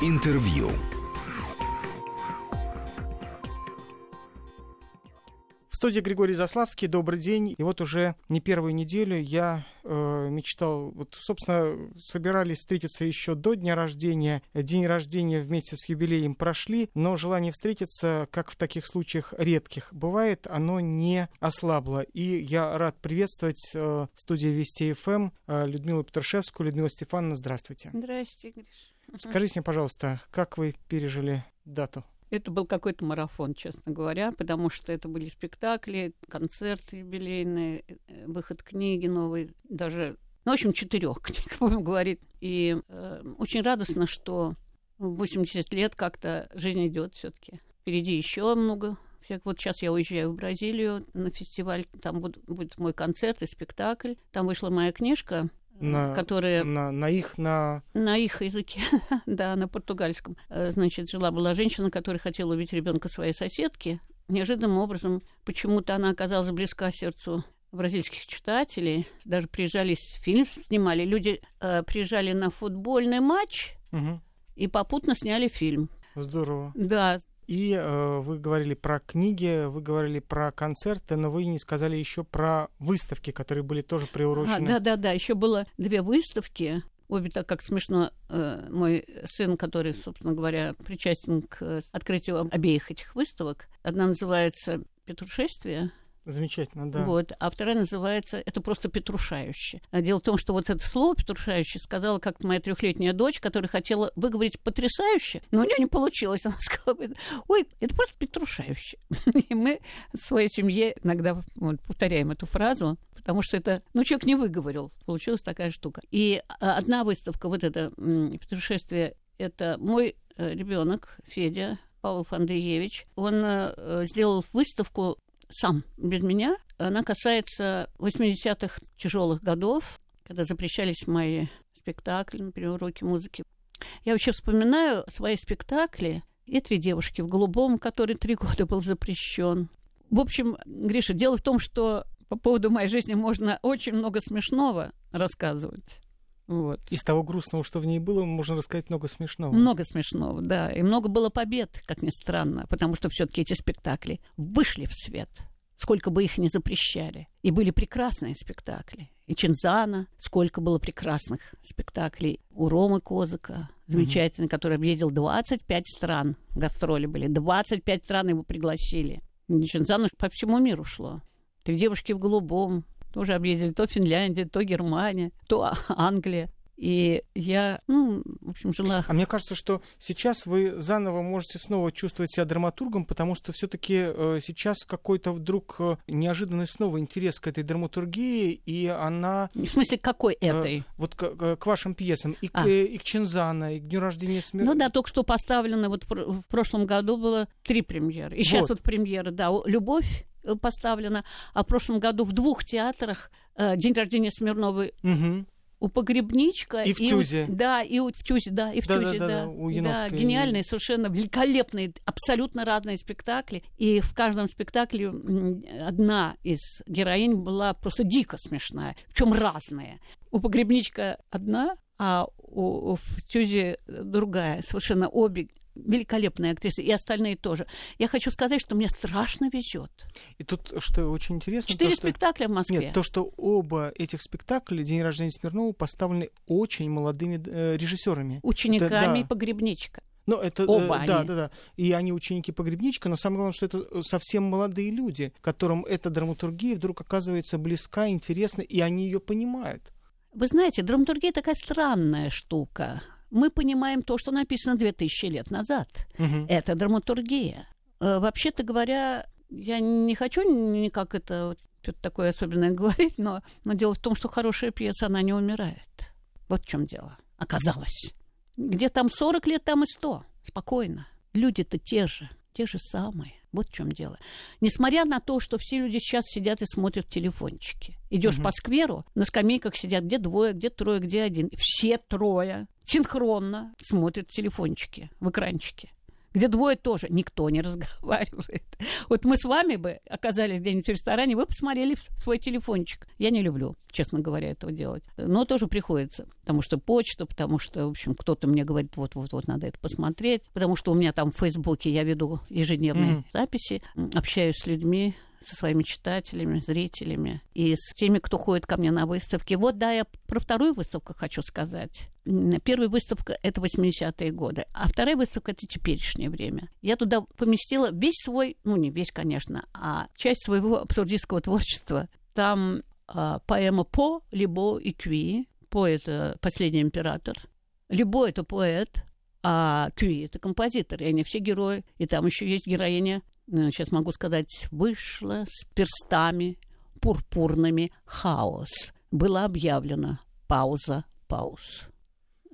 Интервью. В студии Григорий Заславский. Добрый день. И вот уже не первую неделю я э, мечтал, вот, собственно, собирались встретиться еще до дня рождения. День рождения вместе с юбилеем прошли, но желание встретиться, как в таких случаях редких бывает, оно не ослабло. И я рад приветствовать э, в студии Вести ФМ э, Людмилу Петрушевскую. Людмила Стефановна, здравствуйте. Здрасте, Гриш. Скажите мне, пожалуйста, как вы пережили дату? Это был какой-то марафон, честно говоря, потому что это были спектакли, концерты юбилейные, э, выход книги новой, даже, ну, в общем, четырех книг, будем говорить. И э, очень радостно, что в 80 лет как-то жизнь идет все-таки. Впереди еще много всех. Вот сейчас я уезжаю в Бразилию на фестиваль, там будет, будет мой концерт и спектакль. Там вышла моя книжка на, которые... на, на их, на... На их языке, да, на португальском. Э, значит, жила-была женщина, которая хотела убить ребенка своей соседки. Неожиданным образом почему-то она оказалась близка сердцу бразильских читателей. Даже приезжали, фильм снимали. Люди э, приезжали на футбольный матч Угу. и попутно сняли фильм. Здорово. Да, И э, вы говорили про книги, вы говорили про концерты, но вы не сказали еще про выставки, которые были тоже А, приурочены. да, да, да. Еще было две выставки. Обе так как смешно, э, мой сын, который, собственно говоря, причастен к э, открытию обеих этих выставок. Одна называется Петрушествие, Замечательно, да. вот, а вторая называется это просто Петрушающе. А Дело в том, что вот это слово Петрушающе сказала как-то моя трехлетняя дочь, которая хотела выговорить потрясающе, но у нее не получилось. Она сказала, ой, это просто Петрушающе. И мы в своей семье иногда вот, повторяем эту фразу, потому что это, ну, человек не выговорил, получилась такая штука. И а, одна выставка, вот это м, Петрушествие, это мой ребенок Федя Павлов Андреевич. Он э, сделал выставку сам, без меня. Она касается 80-х тяжелых годов, когда запрещались мои спектакли, например, уроки музыки. Я вообще вспоминаю свои спектакли и «Три девушки в голубом», который три года был запрещен. В общем, Гриша, дело в том, что по поводу моей жизни можно очень много смешного рассказывать. Вот. Из того грустного, что в ней было, можно рассказать много смешного. Много смешного, да. И много было побед, как ни странно, потому что все-таки эти спектакли вышли в свет, сколько бы их ни запрещали. И были прекрасные спектакли. И Чинзана, сколько было прекрасных спектаклей. У Ромы Козыка, замечательный, mm-hmm. который объездил 25 стран. Гастроли были. 25 стран его пригласили. И Чинзана по всему миру шло. Три девушки в голубом, тоже объездили то Финляндия, то Германия, то Англия. И я, ну, в общем, жила... А мне кажется, что сейчас вы заново можете снова чувствовать себя драматургом, потому что все-таки э, сейчас какой-то вдруг э, неожиданный снова интерес к этой драматургии, и она... В смысле, какой этой? Э, вот к, к вашим пьесам, и, А. к, и к Чинзана, и к Дню рождения смерти. Ну да, только что поставлено, вот в, пр- в прошлом году было три премьеры. И сейчас Вот. вот, премьера, да, «Любовь» поставлена, а в прошлом году в двух театрах э, «День рождения Смирновой» Мгм. у Погребничка. И в у- Тюзе. Да, и у, в Тюзе, да, и в Да, да, Тюзе, да, да. да, у Да, Яновской. гениальные, совершенно великолепные, абсолютно разные спектакли. И в каждом спектакле одна из героинь была просто дико смешная, причем разная. У Погребничка одна, а у, у- в Тюзе другая. Совершенно обе великолепные актрисы, и остальные тоже. Я хочу сказать, что мне страшно везет. И тут, что очень интересно... Четыре то, что... спектакля в Москве. Нет, то, что оба этих спектакля «День рождения Смирнова» поставлены очень молодыми э, режиссерами. учениками Да, да. погребничка. Ну, это, э, Оба да, они. да, да. И они ученики погребничка, но самое главное, что это э, совсем молодые люди, которым эта драматургия вдруг оказывается близка, интересна, и они ее понимают. Вы знаете, драматургия такая странная штука. Мы понимаем то, что написано 2000 лет назад. Мгм. Это драматургия. Э, Вообще-то говоря, я не хочу никак это что-то такое особенное говорить, но, но дело в том, что хорошая пьеса, она не умирает. Вот в чем дело. Оказалось. Где там 40 лет, там и 100. Спокойно. Люди-то те же, те же самые. Вот в чем дело. Несмотря на то, что все люди сейчас сидят и смотрят в телефончики. Идешь Мгм. по скверу, на скамейках сидят где двое, где трое, где один. Все трое синхронно смотрят в телефончики, в экранчике. Где двое тоже никто не разговаривает. Вот мы с вами бы оказались где-нибудь в ресторане, вы посмотрели свой телефончик. Я не люблю, честно говоря, этого делать. Но тоже приходится, потому что почта, потому что, в общем, кто-то мне говорит, вот-вот-вот, надо это посмотреть, потому что у меня там в Фейсбуке я веду ежедневные mm-hmm. записи, общаюсь с людьми, со своими читателями, зрителями и с теми, кто ходит ко мне на выставки. Вот, да, я про вторую выставку хочу сказать. Первая выставка — это 80-е годы, а вторая выставка — это теперешнее время. Я туда поместила весь свой, ну, не весь, конечно, а часть своего абсурдистского творчества. Там э, поэма По, Либо и Кви. По — это «Последний император». Либо — это поэт, а Кви — это композитор, и они все герои. И там еще есть героиня сейчас могу сказать, вышла с перстами пурпурными хаос. Было объявлено пауза пауз.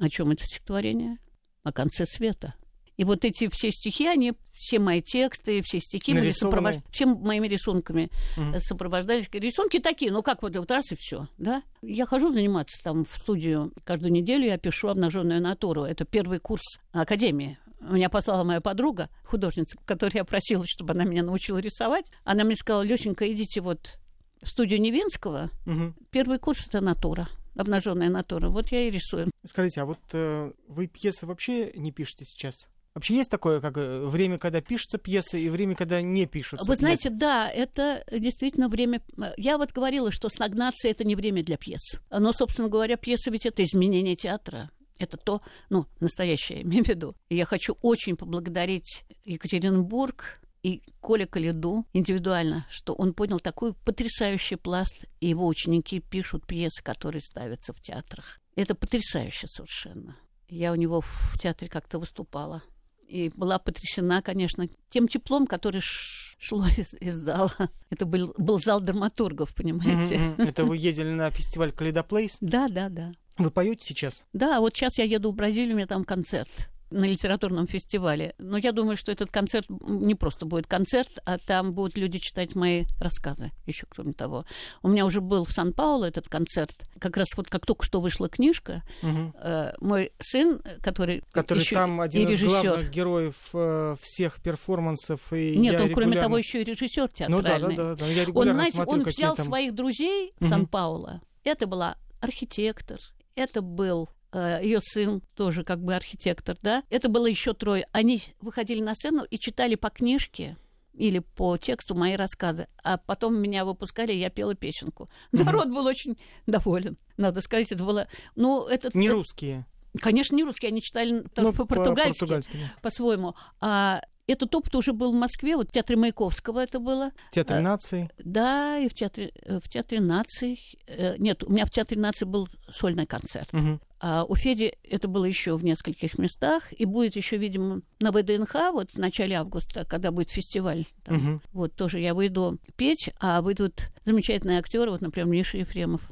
О чем это стихотворение? О конце света. И вот эти все стихи, они, все мои тексты, все стихи были сопровож... всем моими рисунками угу. сопровождались. Рисунки такие, ну как вот, вот раз и все, да? Я хожу заниматься там в студию каждую неделю, я пишу обнаженную натуру. Это первый курс Академии меня послала моя подруга, художница, которую я просила, чтобы она меня научила рисовать. Она мне сказала, Лёсенька, идите вот в студию Невинского. Угу. Первый курс это натура обнаженная натура. Вот я и рисую. Скажите, а вот э, вы пьесы вообще не пишете сейчас? Вообще есть такое, как э, время, когда пишутся пьесы, и время, когда не пишутся? Вы пьесы? знаете, да, это действительно время... Я вот говорила, что стагнация — это не время для пьес. Но, собственно говоря, пьеса ведь это изменение театра. Это то, ну, настоящее, имею в виду. И я хочу очень поблагодарить Екатеринбург и Коля Калиду индивидуально, что он понял такой потрясающий пласт, и его ученики пишут пьесы, которые ставятся в театрах. Это потрясающе совершенно. Я у него в театре как-то выступала. И была потрясена, конечно, тем теплом, который шло из, из зала. Это был, был зал драматургов, понимаете? Mm-hmm. Это вы ездили на фестиваль Калейдоплейс? Да, да, да. Вы поете сейчас? Да, вот сейчас я еду в Бразилию, у меня там концерт на литературном фестивале. Но я думаю, что этот концерт не просто будет концерт, а там будут люди читать мои рассказы еще, кроме того. У меня уже был в Сан-Пауло этот концерт. Как раз вот как только что вышла книжка, угу. э, мой сын, который Который еще там один из главных героев э, всех перформансов. И Нет, он регулярно... кроме того еще и режиссер театральный. Ну да, да, да. да. Я он, знаете, смотрю, он взял там... своих друзей в угу. Сан-Пауло. Это была архитектор, это был э, ее сын тоже как бы архитектор, да. Это было еще трое. Они выходили на сцену и читали по книжке или по тексту мои рассказы, а потом меня выпускали, я пела песенку. Народ был очень доволен, надо сказать, это было... Ну, это... Не русские. Конечно, не русские, они читали ну, по-португальски, по по-своему. А этот опыт уже был в Москве, вот в Театре Маяковского это было. В Театре а, наций? Да, и в Театре, э, в театре наций. Э, нет, у меня в Театре наций был сольный концерт. Угу. А у Феди это было еще в нескольких местах, и будет еще, видимо, на ВДНХ вот в начале августа, когда будет фестиваль. Там, угу. Вот тоже я выйду петь, а выйдут замечательные актеры, вот, например, Миша Ефремов.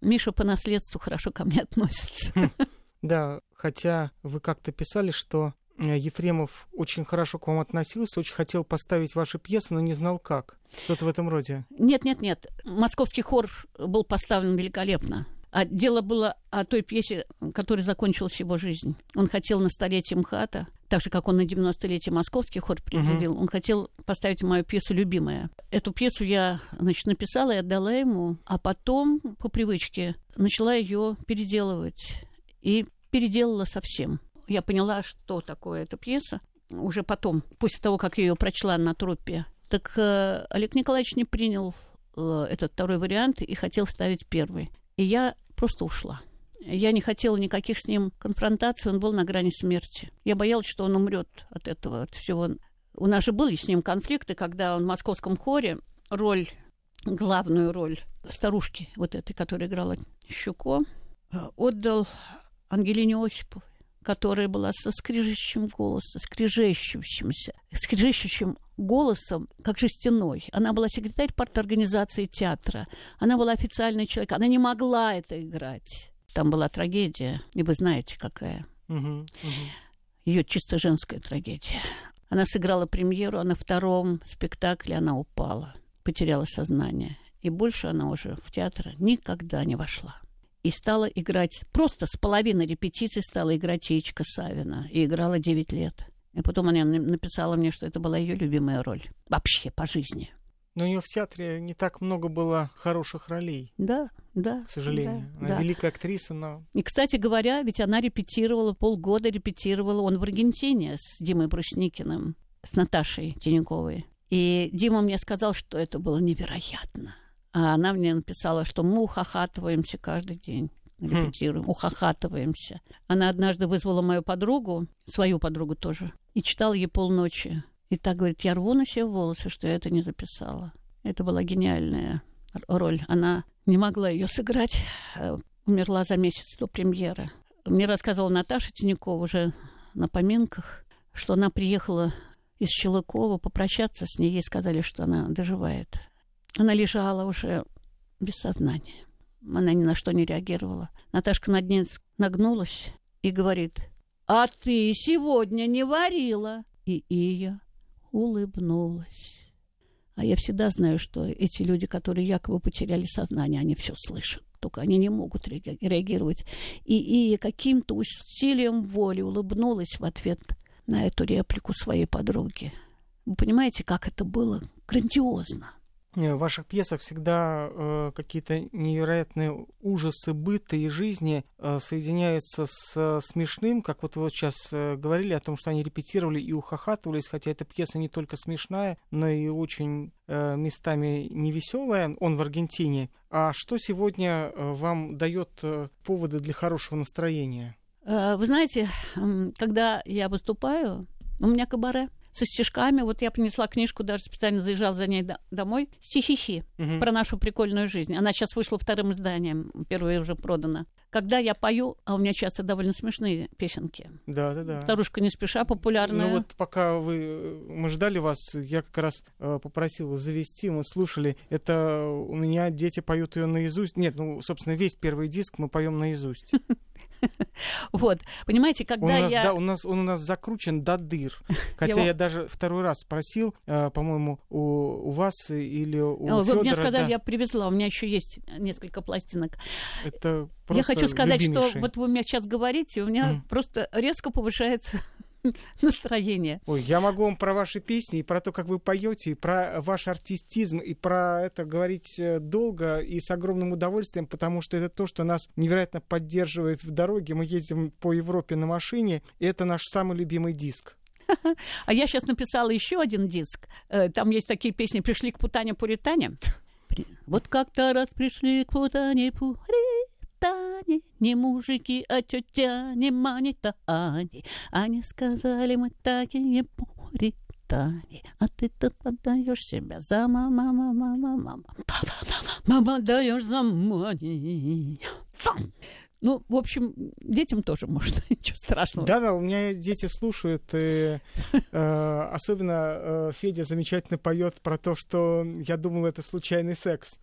Миша по наследству хорошо ко мне относится. Да, хотя вы как-то писали, что Э, Ефремов очень хорошо к вам относился, очень хотел поставить ваши пьесы, но не знал как. Что-то в этом роде. Нет, нет, нет. Московский хор был поставлен великолепно. А дело было о той пьесе, которой закончилась его жизнь. Он хотел на столетие МХАТа, так же, как он на 90-летие Московский хор предъявил, uh-huh. он хотел поставить мою пьесу «Любимая». Эту пьесу я, значит, написала и отдала ему, а потом, по привычке, начала ее переделывать. И переделала совсем я поняла, что такое эта пьеса, уже потом, после того, как я ее прочла на трупе. Так э, Олег Николаевич не принял э, этот второй вариант и хотел ставить первый. И я просто ушла. Я не хотела никаких с ним конфронтаций, он был на грани смерти. Я боялась, что он умрет от этого, от всего. У нас же были с ним конфликты, когда он в московском хоре роль, главную роль старушки, вот этой, которая играла Щуко, э, отдал Ангелине Осиповой которая была со скрежещим голосом, скрежещущимся, скрежещущим голосом, как жестяной. Она была секретарь парторганизации театра. Она была официальный человек. Она не могла это играть. Там была трагедия, и вы знаете, какая. Угу, угу. Ее чисто женская трагедия. Она сыграла премьеру, а на втором спектакле она упала, потеряла сознание. И больше она уже в театр никогда не вошла и стала играть, просто с половины репетиций стала играть Яичка Савина, и играла 9 лет. И потом она написала мне, что это была ее любимая роль. Вообще, по жизни. Но у нее в театре не так много было хороших ролей. Да, да. К сожалению. Да, она да. великая актриса, но... И, кстати говоря, ведь она репетировала, полгода репетировала. Он в Аргентине с Димой Брусникиным, с Наташей Тиненковой. И Дима мне сказал, что это было невероятно. А она мне написала, что мы ухахатываемся каждый день. Репетируем, ухахатываемся. Она однажды вызвала мою подругу, свою подругу тоже, и читала ей полночи. И так говорит, я рву на себе волосы, что я это не записала. Это была гениальная роль. Она не могла ее сыграть. Э, Умерла за месяц до премьеры. Мне рассказывала Наташа Тинякова уже на поминках, что она приехала из Челыкова попрощаться с ней. Ей сказали, что она доживает. Она лежала уже без сознания. Она ни на что не реагировала. Наташка над ней нагнулась и говорит, «А ты сегодня не варила!» И Ия улыбнулась. А я всегда знаю, что эти люди, которые якобы потеряли сознание, они все слышат. Только они не могут реаги- реагировать. И Ия каким-то усилием воли улыбнулась в ответ на эту реплику своей подруги. Вы понимаете, как это было грандиозно? Не, В ваших пьесах всегда э, какие-то невероятные ужасы быта и жизни э, соединяются с э, смешным, как вот вы вот сейчас э, говорили о том, что они репетировали и ухахатывались, хотя эта пьеса не только смешная, но и очень э, местами невеселая. Он в Аргентине. А что сегодня э, вам дает э, поводы для хорошего настроения? Э, Вы знаете, когда я выступаю, у меня кабаре со стишками. Вот я принесла книжку, даже специально заезжала за ней до- домой. Стихихи Мгм. про нашу прикольную жизнь. Она сейчас вышла вторым изданием, первое уже продано. Когда я пою, а у меня часто довольно смешные песенки. Да, да, да. Старушка не спеша популярная. Ну вот пока вы, э, мы ждали вас, я как раз э, попросил вас завести, мы слушали. Это у меня дети поют ее наизусть. Нет, ну, собственно, весь первый диск мы поем наизусть. Вот, понимаете, Он когда у, нас, я... да, у, нас, он у нас закручен до дыр. Хотя Я я, даже второй раз спросил, э, по-моему, у, у вас или у Вы мне Фёдора, сказали, да, я привезла, у меня еще есть несколько пластинок. это я хочу сказать, что любимейший. вот вы мне сейчас говорите, у меня Мгм. просто резко повышается настроение. Ой, я могу вам про ваши песни, и про то, как вы поете, и про ваш артистизм, и про это говорить э, долго и с огромным удовольствием, потому что это то, что нас невероятно поддерживает в дороге. Мы ездим по Европе на машине, и это наш самый любимый диск. А я сейчас написала еще один диск. Э, Там есть такие песни «Пришли к Путане Пуритане». При- Вот как-то раз пришли к Путане Пуритане, не мужики, а тетя, не манитане. Они сказали, мы так и не пуритане. А ты тут отдаешь себя за мама, мама, мама, мама. Мама, даешь за мани. Ну, в общем, детям тоже можно, ничего страшного. Да-да, у меня дети слушают, и э, особенно э, Федя замечательно поет про то, что я думал, это случайный секс.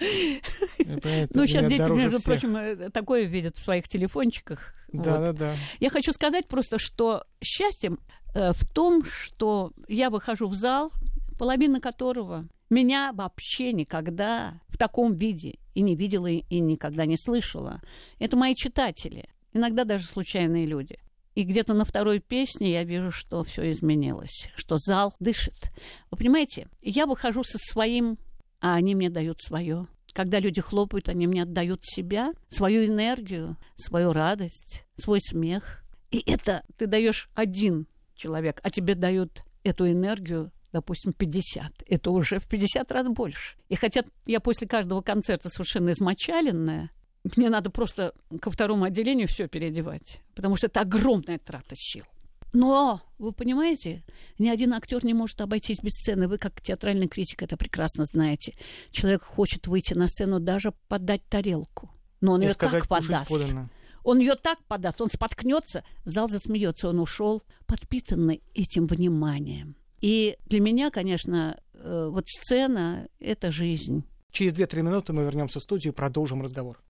Ну, сейчас дети, между прочим, э, такое видят в своих телефончиках. Вот. Да-да-да. Я хочу сказать просто, что счастье э, в том, что я выхожу в зал, половина которого меня вообще никогда в таком виде и не видела, и никогда не слышала. Это мои читатели, иногда даже случайные люди. И где-то на второй песне я вижу, что все изменилось, что зал дышит. Вы понимаете, я выхожу со своим, а они мне дают свое. Когда люди хлопают, они мне отдают себя, свою энергию, свою радость, свой смех. И это ты даешь один человек, а тебе дают эту энергию, допустим, 50. Это уже в 50 раз больше. И хотя я после каждого концерта совершенно измочаленная, мне надо просто ко второму отделению все переодевать, потому что это огромная трата сил. Но, вы понимаете, ни один актер не может обойтись без сцены. Вы, как театральный критик, это прекрасно знаете. Человек хочет выйти на сцену, даже подать тарелку. Но он И ее сказать, так подаст. подано. Он ее так подаст, он споткнется, зал засмеется, он ушел, подпитанный этим вниманием. И для меня, конечно, э, вот сцена — это жизнь. Через 2-3 минуты мы вернемся в студию и продолжим разговор.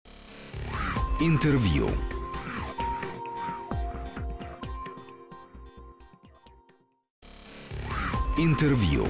Интервью. Интервью.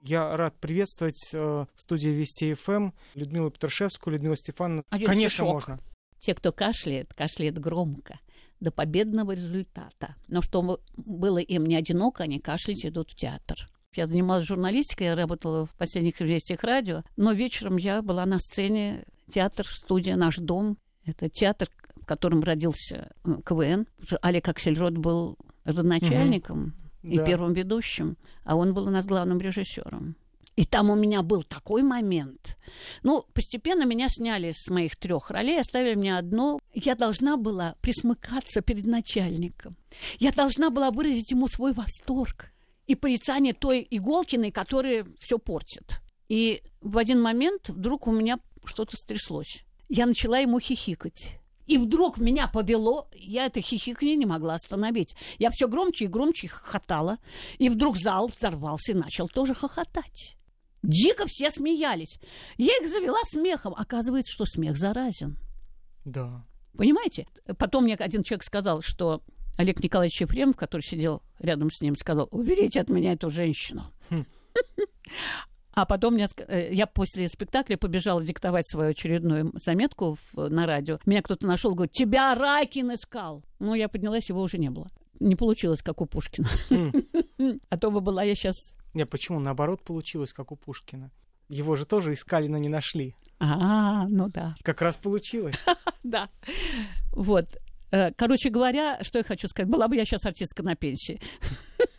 Я рад приветствовать э, в студии Вести ФМ Людмилу Петрушевскую, Людмилу Стефановну. Один Конечно, стишок. можно. Те, кто кашляет, кашляет громко, до победного результата. Но чтобы было им не одиноко, они кашлять идут в театр. Я занималась журналистикой, я работала в последних известиях радио, но вечером я была на сцене театр, студия «Наш дом». Это театр, в котором родился э, КВН. Олег Аксельрод был родоначальником и Да. первым ведущим, а он был у нас главным режиссером. И там у меня был такой момент. Ну, постепенно меня сняли с моих трех ролей, оставили мне одну. Я должна была присмыкаться перед начальником. Я должна была выразить ему свой восторг и порицание той Иголкиной, которая все портит. И в один момент вдруг у меня что-то стряслось. Я начала ему хихикать. И вдруг меня повело, я это хихиканье не могла остановить. Я все громче и громче хохотала. И вдруг зал взорвался и начал тоже хохотать. Дико все смеялись. Я их завела смехом. Оказывается, что смех заразен. Да. Понимаете? Потом мне один человек сказал, что Олег Николаевич Ефремов, который сидел рядом с ним, сказал, уберите от меня эту женщину. Хм. А потом мне э, я после спектакля побежала диктовать свою очередную заметку в- на радио. Меня кто-то нашел, говорит, тебя Райкин искал. Ну, я поднялась, его уже не было. Не получилось, как у Пушкина. А то бы была я сейчас... Не, почему? Наоборот получилось, как у Пушкина. Его же тоже искали, но не нашли. А, ну да. Как раз получилось. Да. Вот. Э, Короче говоря, что я хочу сказать, была бы я сейчас артистка на пенсии.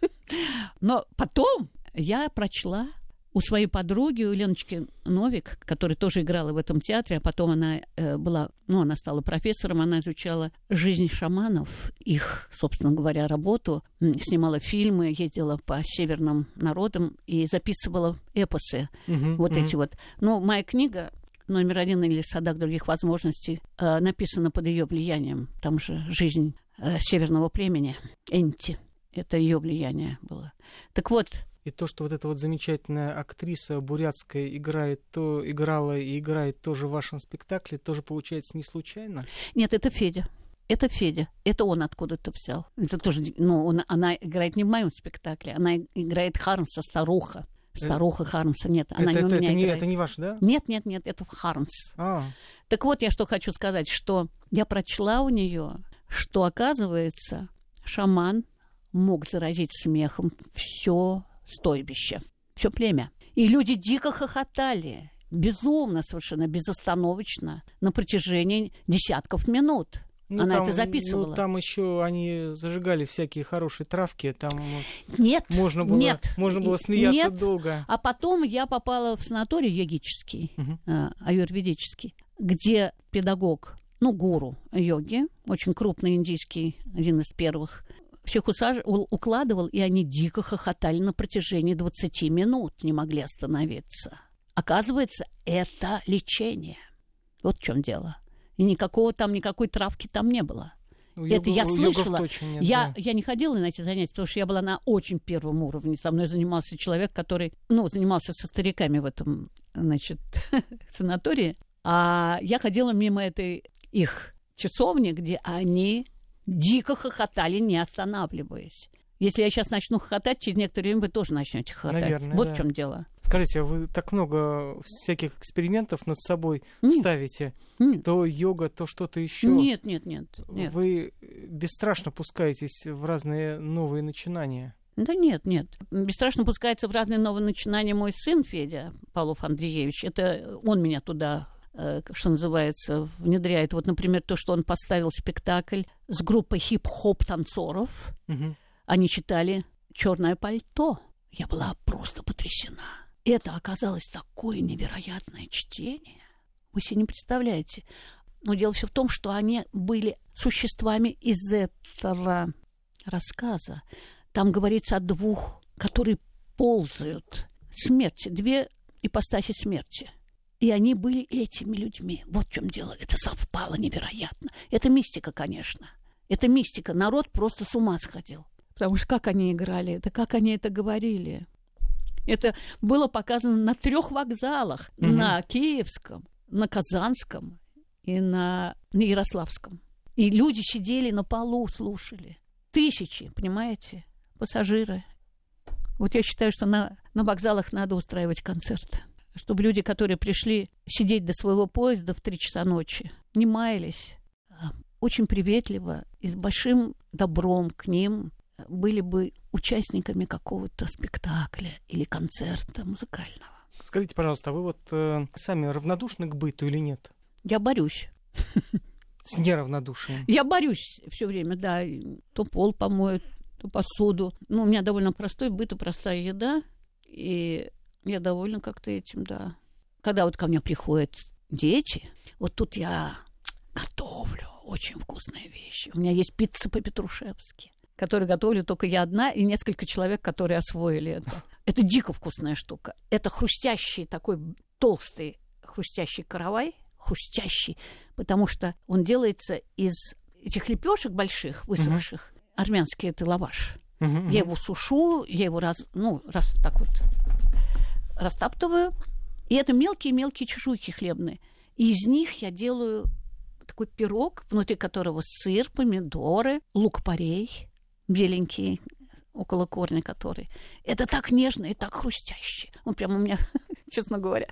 Но потом я прочла у своей подруги, у Леночки Новик, которая тоже играла в этом театре, а потом она э, была, ну, она стала профессором, она изучала жизнь шаманов, их, собственно говоря, работу, снимала фильмы, ездила по северным народам и записывала эпосы Мгм, вот мгм. эти вот. Ну, моя книга номер один или «Садах других возможностей» э, написана под ее влиянием. Там же жизнь э, северного племени, Энти. Это ее влияние было. Так вот, И то, что вот эта вот замечательная актриса бурятская играет, то играла и играет тоже в вашем спектакле, тоже получается не случайно? нет, это Федя. Это Федя. Это он откуда-то взял. Это тоже, ну, он, она играет не в моем спектакле, она играет Хармса, старуха. Старуха Хармса, нет, она это, не у это- меня это не, играет. это не ваш, да? Нет, нет, нет, это Хармс. А, Так вот, я что хочу сказать, что я прочла у нее, что, оказывается, шаман мог заразить смехом все стойбище, все племя. И люди дико хохотали, безумно совершенно, безостановочно, на протяжении десятков минут. Она это записывала. Ну, там еще они зажигали всякие хорошие травки, там Нет, можно было, нет, можно было смеяться нет. долго. А потом я попала в санаторий йогический, э, аюрведический, где педагог, ну, гуру йоги, очень крупный индийский, один из первых, всех усаж... укладывал, и они дико хохотали на протяжении 20 минут, не могли остановиться. Оказывается, это лечение. Вот в чем дело. И никакого там, никакой травки там не было. У это я слышала. нет, Я, да. я не ходила на эти занятия, потому что я была на очень первом уровне. Со мной занимался человек, который, ну, занимался со стариками в этом, значит, санатории. А я ходила мимо этой их часовни, где они дико хохотали, не останавливаясь. Если я сейчас начну хохотать, через некоторое время вы тоже начнете хохотать. Наверное, вот да. в чем дело. Скажите, а вы так много всяких экспериментов над собой Нет. ставите? Нет, То йога, то что-то еще. нет, нет, нет. нет. Вы бесстрашно пускаетесь в разные новые начинания. Да нет, нет. Бесстрашно пускается в разные новые начинания мой сын Федя Павлов Андреевич. Это он меня туда что называется, внедряет. Вот, например, то, что он поставил спектакль с группой хип-хоп танцоров. Мгм. Они читали Черное пальто. Я была просто потрясена. Это оказалось такое невероятное чтение. Вы себе не представляете. Но дело все в том, что они были существами из этого рассказа. Там говорится о двух, которые ползают. Смерти, две ипостаси смерти. И они были этими людьми. Вот в чем дело. Это совпало невероятно. Это мистика, конечно. Это мистика. Народ просто с ума сходил. Потому что как они играли, это как они это говорили. Это было показано на трех вокзалах. Мгм. На Киевском, на Казанском и на, на Ярославском. И люди сидели на полу, слушали. Тысячи, понимаете, пассажиры. Вот я считаю, что на, на вокзалах надо устраивать концерты. Чтобы люди, которые пришли сидеть до своего поезда в три часа ночи, не маялись, а очень приветливо и с большим добром к ним были бы участниками какого-то спектакля или концерта музыкального. Скажите, пожалуйста, а вы вот э, сами равнодушны к быту или нет? Я борюсь. С неравнодушием. Я борюсь все время, да. То пол помоют, то посуду. Ну, у меня довольно простой быт и простая еда. И я довольна как-то этим, да. Когда вот ко мне приходят дети, вот тут я готовлю очень вкусные вещи. У меня есть пицца по-петрушевски, которую готовлю только я одна и несколько человек, которые освоили это. Это дико вкусная штука. Это хрустящий такой толстый хрустящий каравай, хрустящий, потому что он делается из этих лепешек больших, высохших. Uh-huh. Армянский это лаваш. Uh-huh, Я его сушу, я его раз, ну, раз так вот растаптываю. И это мелкие-мелкие чешуйки хлебные. И из них я делаю такой пирог, внутри которого сыр, помидоры, лук-порей беленький, около корня который. Это так нежно и так хрустяще. Он прямо у меня, честно говоря,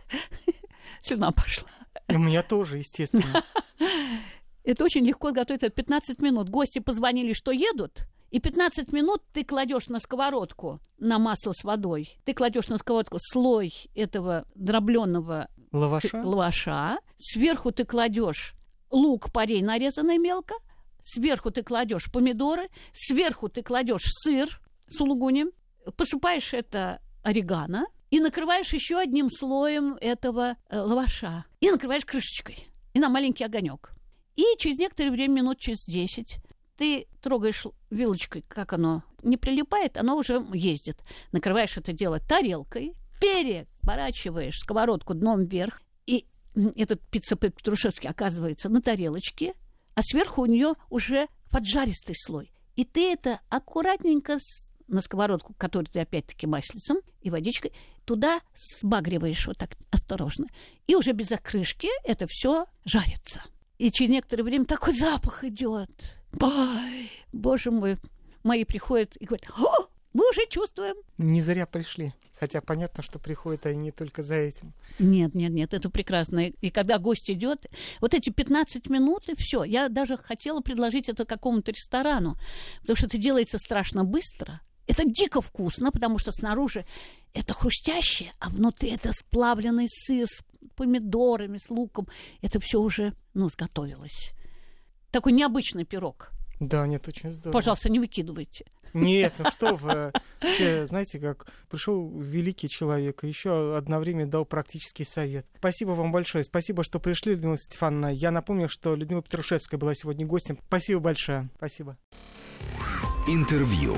слюна пошла. И у меня тоже, естественно. Это очень легко готовить. Это 15 минут. Гости позвонили, что едут, и 15 минут ты кладешь на сковородку на масло с водой. Ты кладешь на сковородку слой этого дробленого лаваша. лаваша. Сверху ты кладешь лук порей нарезанный мелко. Сверху ты кладешь помидоры. Сверху ты кладешь сыр с улугунем. Посыпаешь это орегано и накрываешь еще одним слоем этого э, лаваша. И накрываешь крышечкой. И на маленький огонек. И через некоторое время, минут через 10, ты трогаешь вилочкой, как оно не прилипает, оно уже ездит. Накрываешь это дело тарелкой, переворачиваешь сковородку дном вверх, и этот пицца по-петрушевски оказывается на тарелочке, а сверху у нее уже поджаристый слой. И ты это аккуратненько на сковородку, которую ты опять-таки маслицем и водичкой, туда сбагриваешь вот так осторожно. И уже без окрышки это все жарится. И через некоторое время такой запах идет. Ой, боже мой, мои приходят и говорят, о, мы уже чувствуем. Не зря пришли. Хотя понятно, что приходят они не только за этим. Нет, нет, нет, это прекрасно. И когда гость идет, вот эти 15 минут и все. Я даже хотела предложить это какому-то ресторану, потому что это делается страшно быстро. Это дико вкусно, потому что снаружи это хрустящее, а внутри это сплавленный сыр с помидорами, с луком. Это все уже, ну, сготовилось. Такой необычный пирог. Да, нет, очень здорово. Пожалуйста, не выкидывайте. Нет, ну что вы. Знаете, как пришел великий человек и еще одно время дал практический совет. Спасибо вам большое. Спасибо, что пришли, Людмила Стефановна. Я напомню, что Людмила Петрушевская была сегодня гостем. Спасибо большое. Спасибо. Интервью.